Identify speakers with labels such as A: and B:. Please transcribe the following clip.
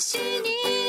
A: 私に